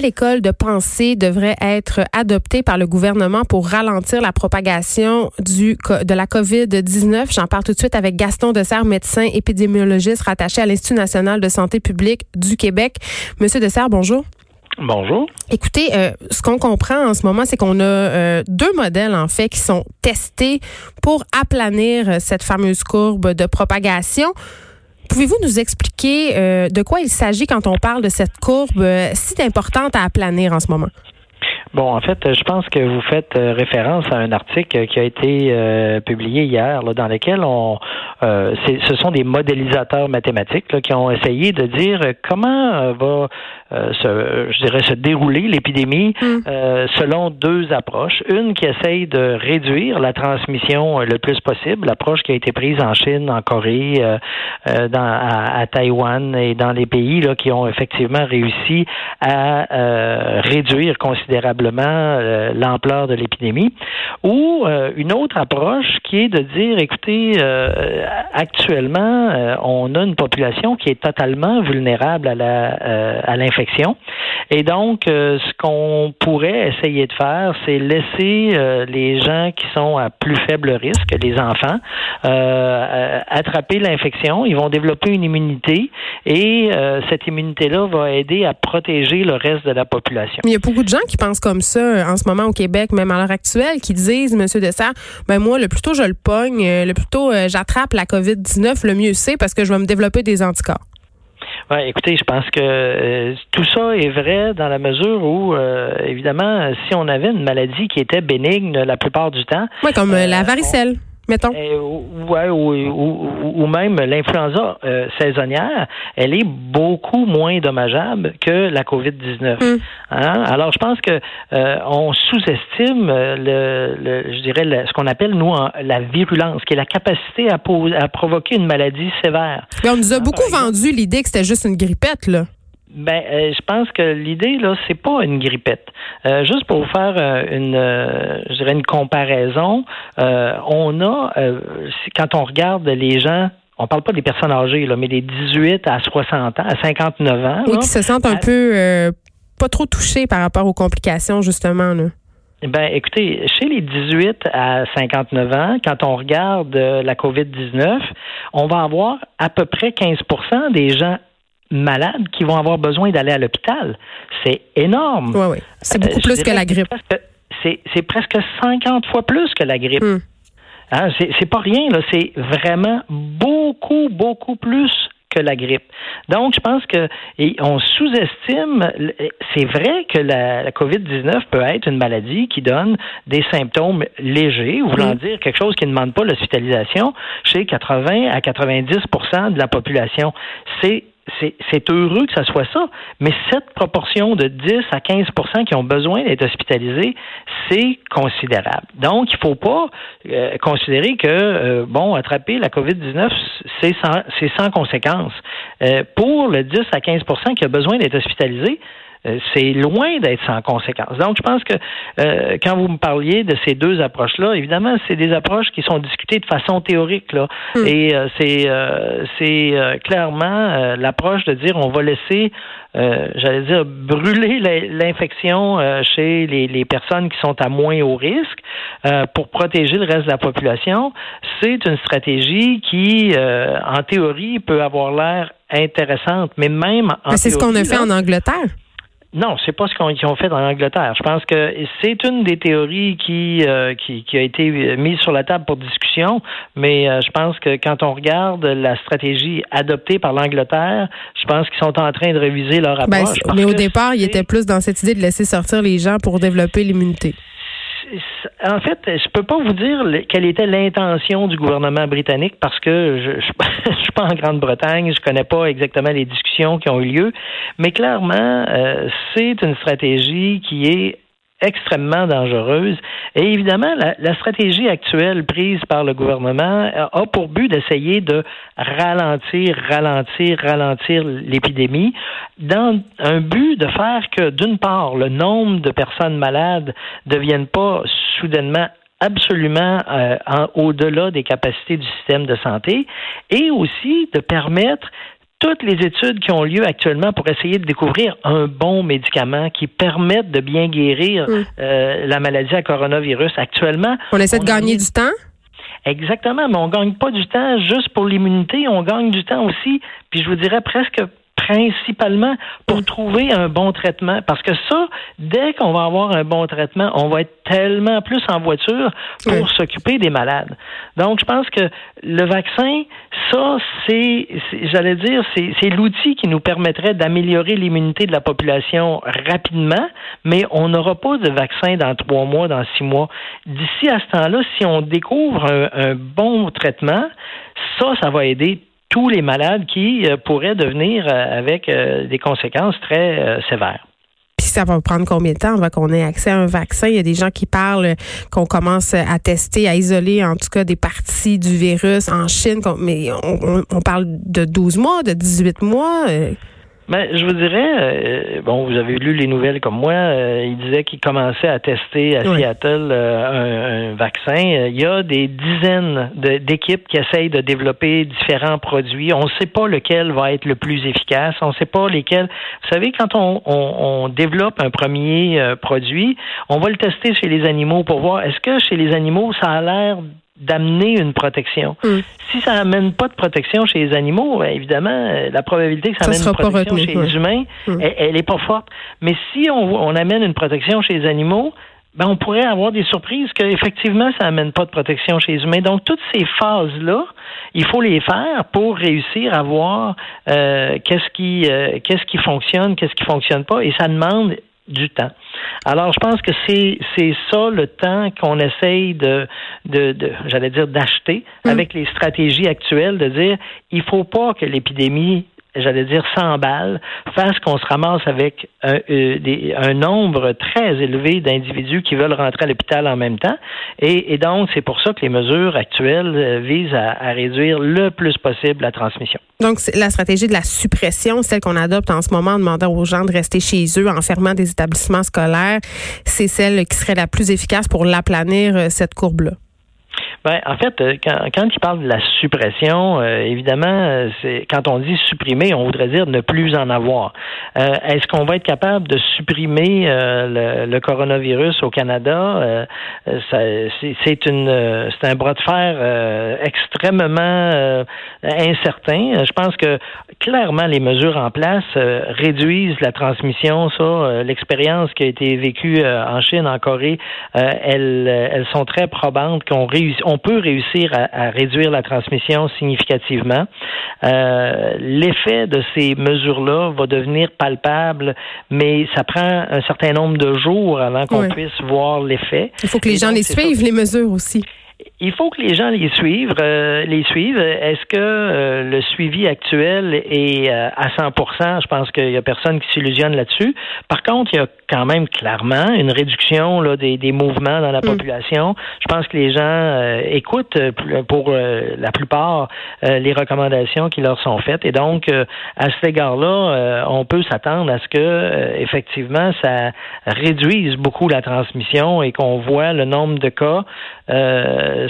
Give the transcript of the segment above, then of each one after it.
Quelle école de pensée devrait être adoptée par le gouvernement pour ralentir la propagation du, de la COVID-19? J'en parle tout de suite avec Gaston Dessert, médecin épidémiologiste rattaché à l'Institut national de santé publique du Québec. Monsieur Dessert, bonjour. Bonjour. Écoutez, euh, ce qu'on comprend en ce moment, c'est qu'on a euh, deux modèles en fait qui sont testés pour aplanir cette fameuse courbe de propagation. Pouvez-vous nous expliquer euh, de quoi il s'agit quand on parle de cette courbe si importante à aplanir en ce moment? Bon, en fait, je pense que vous faites référence à un article qui a été publié hier, dans lequel on, ce sont des modélisateurs mathématiques qui ont essayé de dire comment va euh, se, je dirais, se dérouler l'épidémie mm. euh, selon deux approches. Une qui essaye de réduire la transmission le plus possible, l'approche qui a été prise en Chine, en Corée, euh, dans, à, Taïwan et dans les pays là, qui ont effectivement réussi à réduire considérablement l'ampleur de l'épidémie. Ou une autre approche qui est de dire, écoutez, actuellement, on a une population qui est totalement vulnérable à la à l'infection et donc, euh, ce qu'on pourrait essayer de faire, c'est laisser euh, les gens qui sont à plus faible risque, les enfants, euh, attraper l'infection. Ils vont développer une immunité et cette immunité-là va aider à protéger le reste de la population. Il y a beaucoup de gens qui pensent comme ça en ce moment au Québec, même à l'heure actuelle, qui disent, Monsieur Dessert, ben moi, le plus tôt je le pogne, le plus tôt j'attrape la COVID-19, le mieux c'est parce que je vais me développer des anticorps. Ouais, écoutez, je pense que euh, tout ça est vrai dans la mesure où, euh, évidemment, si on avait une maladie qui était bénigne la plupart du temps. Oui, comme euh, la varicelle mettons. Euh, ouais, ou, même l'influenza euh, saisonnière, elle est beaucoup moins dommageable que la COVID-19. Hmm. Hein? Alors, je pense que euh, on sous-estime le, je dirais, ce qu'on appelle, nous, la virulence, qui est la capacité à, à provoquer une maladie sévère. Mais on nous a hein, beaucoup vendu l'idée que c'était juste une grippette, là. Ben, euh, je pense que l'idée là, c'est pas une grippette. Euh, juste pour vous faire euh, une, je dirais une comparaison, on a, quand on regarde les gens on parle pas des personnes âgées, là, mais des 18 à 60 ans, à 59 ans. Oui, qui se sentent un peu pas trop touchés par rapport aux complications, justement. Là. Ben, écoutez, chez les 18 à 59 ans, quand on regarde la COVID-19, on va avoir à peu près 15% des gens malades qui vont avoir besoin d'aller à l'hôpital. C'est énorme. Oui, oui. C'est beaucoup euh, plus que la grippe. C'est presque 50 fois plus que la grippe. Hmm. Hein, c'est pas rien, là. C'est vraiment beaucoup, beaucoup plus que la grippe. Donc, je pense que on sous-estime. C'est vrai que la, COVID-19 peut être une maladie qui donne des symptômes légers, voulant hmm. dire quelque chose qui ne demande pas l'hospitalisation chez 80 à 90% de la population. C'est c'est heureux que ça soit ça, mais cette proportion de 10 à 15% qui ont besoin d'être hospitalisés, c'est considérable. Donc, il ne faut pas euh, considérer que, euh, bon, attraper la COVID-19, c'est sans, conséquence. Euh, pour le 10 à 15% qui a besoin d'être hospitalisé, c'est loin d'être sans conséquence. Donc, je pense que euh, quand vous me parliez de ces deux approches-là, évidemment, c'est des approches qui sont discutées de façon théorique, là. Hmm. Et euh, c'est c'est clairement l'approche de dire on va laisser, j'allais dire, brûler l'infection chez les, les, personnes qui sont à moins haut risque pour protéger le reste de la population. C'est une stratégie qui, en théorie, peut avoir l'air intéressante, mais même en C'est ce qu'on a fait en Angleterre. Non, c'est pas ce qu'ils ont fait en Angleterre. Je pense que c'est une des théories qui, euh, qui, a été mise sur la table pour discussion, mais euh, je pense que quand on regarde la stratégie adoptée par l'Angleterre, je pense qu'ils sont en train de réviser leur ben, approche. mais au départ, ils étaient plus dans cette idée de laisser sortir les gens pour développer l'immunité en fait, je peux pas vous dire quelle était l'intention du gouvernement britannique parce que je, je, suis pas en Grande-Bretagne, je connais pas exactement les discussions qui ont eu lieu, mais clairement, euh, c'est une stratégie qui est extrêmement dangereuse. Et évidemment, la, stratégie actuelle prise par le gouvernement a pour but d'essayer de ralentir, ralentir, ralentir l'épidémie dans un but de faire que, d'une part, le nombre de personnes malades ne devienne pas soudainement absolument euh, au-delà des capacités du système de santé et aussi de permettre toutes les études qui ont lieu actuellement pour essayer de découvrir un bon médicament qui permette de bien guérir mm. euh, la maladie à coronavirus. Actuellement, on essaie de gagner du temps? Exactement, mais on gagne pas du temps juste pour l'immunité, on gagne du temps aussi, puis je vous dirais presque principalement pour mm. trouver un bon traitement. Parce que ça, dès qu'on va avoir un bon traitement, on va être tellement plus en voiture pour s'occuper des malades. Donc, je pense que le vaccin, ça, c'est, j'allais dire, c'est l'outil qui nous permettrait d'améliorer l'immunité de la population rapidement, mais on n'aura pas de vaccin dans trois mois, dans six mois. D'ici à ce temps-là, si on découvre un bon traitement, ça, ça va aider tous les malades qui euh, pourraient devenir euh, avec euh, des conséquences très sévères. Puis ça va prendre combien de temps avant qu'on ait accès à un vaccin? Il y a des gens qui parlent qu'on commence à tester, à isoler en tout cas des parties du virus en Chine, mais on, on parle de 12 mois, de 18 mois. Ben, je vous dirais, euh, bon, vous avez lu les nouvelles comme moi, euh, il disait qu'il commençait à tester à Seattle euh, un, vaccin. Il y a des dizaines d'équipes qui essayent de développer différents produits. On ne sait pas lequel va être le plus efficace. On ne sait pas lesquels. Vous savez, quand on, on, développe un premier produit, on va le tester chez les animaux pour voir est-ce que chez les animaux ça a l'air d'amener une protection. Mm. Si ça n'amène pas de protection chez les animaux, ben, évidemment, euh, la probabilité que ça, amène une protection chez les humains, mm. elle, n'est pas forte. Mais si on, on, amène une protection chez les animaux, ben on pourrait avoir des surprises qu'effectivement, ça n'amène pas de protection chez les humains. Donc, toutes ces phases-là, il faut les faire pour réussir à voir euh, qu'est-ce qui euh, qu'est-ce qui fonctionne, qu'est-ce qui fonctionne pas. Et ça demande du temps. Alors, je pense que c'est c'est ça le temps qu'on essaye de, de, de j'allais dire, d'acheter mm. avec les stratégies actuelles, de dire il faut pas que l'épidémie j'allais dire 100 balles, face qu'on se ramasse avec un, euh, un nombre très élevé d'individus qui veulent rentrer à l'hôpital en même temps. Et, donc, c'est pour ça que les mesures actuelles euh, visent à, à, réduire le plus possible la transmission. Donc, la stratégie de la suppression, celle qu'on adopte en ce moment en demandant aux gens de rester chez eux, en fermant des établissements scolaires, c'est celle qui serait la plus efficace pour l'aplanir, euh, cette courbe-là. Ben, en fait, euh, quand, quand il parle de la suppression, euh, évidemment, euh, c'est quand on dit supprimer, on voudrait dire ne plus en avoir. Est-ce qu'on va être capable de supprimer le, coronavirus au Canada? C'est une, c'est un bras de fer extrêmement incertain. Je pense que clairement les mesures en place réduisent la transmission. Ça, l'expérience qui a été vécue en Chine, en Corée, elles, elles sont très probantes qu'on réussit on peut réussir à, réduire la transmission significativement. Euh, l'effet de ces mesures-là va devenir palpable, mais ça prend un certain nombre de jours avant qu'on puisse voir l'effet. Il faut que les gens les suivent, les mesures aussi il faut que les gens les suivent. Euh, les suivent. Est-ce que euh, le suivi actuel est euh, à 100% Je pense qu'il y a personne qui s'illusionne là-dessus. Par contre, il y a quand même clairement une réduction là, des, des mouvements dans la mm. population. Je pense que les gens écoutent pour la plupart les recommandations qui leur sont faites. Et donc, à cet égard-là, on peut s'attendre à ce que effectivement ça réduise beaucoup la transmission et qu'on voit le nombre de cas euh,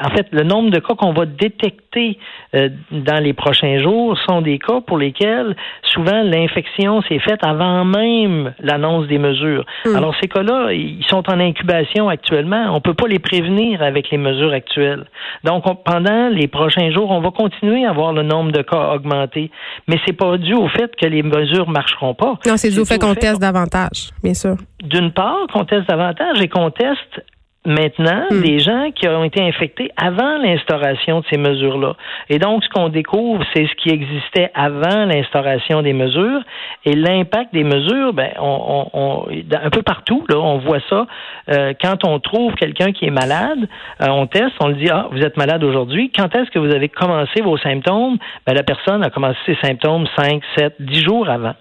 en fait, le nombre de cas qu'on va détecter euh, dans les prochains jours sont des cas pour lesquels souvent l'infection s'est faite avant même l'annonce des mesures. Hmm. Alors ces cas-là, ils sont en incubation actuellement. On peut pas les prévenir avec les mesures actuelles. Donc pendant les prochains jours, on va continuer à voir le nombre de cas augmenter, mais c'est pas dû au fait que les mesures marcheront pas. Non, c'est dû au fait qu'on teste davantage, bien sûr. D'une part, qu'on teste davantage et qu'on teste maintenant hmm. des gens qui ont été infectés avant l'instauration de ces mesures-là. Et donc, ce qu'on découvre, c'est ce qui existait avant l'instauration des mesures et l'impact des mesures, ben, on, on, un peu partout, là, on voit ça. Euh, quand on trouve quelqu'un qui est malade, euh, on teste, on le dit, ah, vous êtes malade aujourd'hui. Quand est-ce que vous avez commencé vos symptômes? Ben, la personne a commencé ses symptômes 5, 7, 10 jours avant.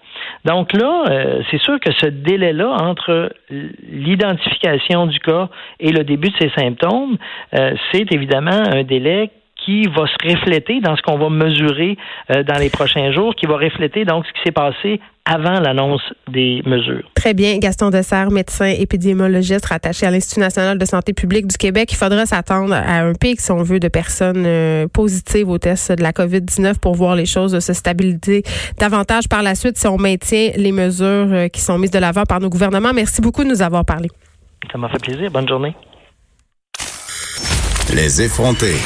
Donc là, euh, c'est sûr que ce délai-là entre l'identification du cas et le début de ses symptômes, euh, c'est évidemment un délai qui va se refléter dans ce qu'on va mesurer euh, dans les prochains jours, qui va refléter donc ce qui s'est passé avant l'annonce des mesures. Très bien. Gaston Dessert, médecin épidémiologiste rattaché à l'Institut national de santé publique du Québec. Il faudra s'attendre à un pic, si on veut, de personnes euh, positives au test de la COVID-19 pour voir les choses se stabiliser davantage par la suite si on maintient les mesures euh, qui sont mises de l'avant par nos gouvernements. Merci beaucoup de nous avoir parlé. Ça m'a fait plaisir. Bonne journée. Les effrontés.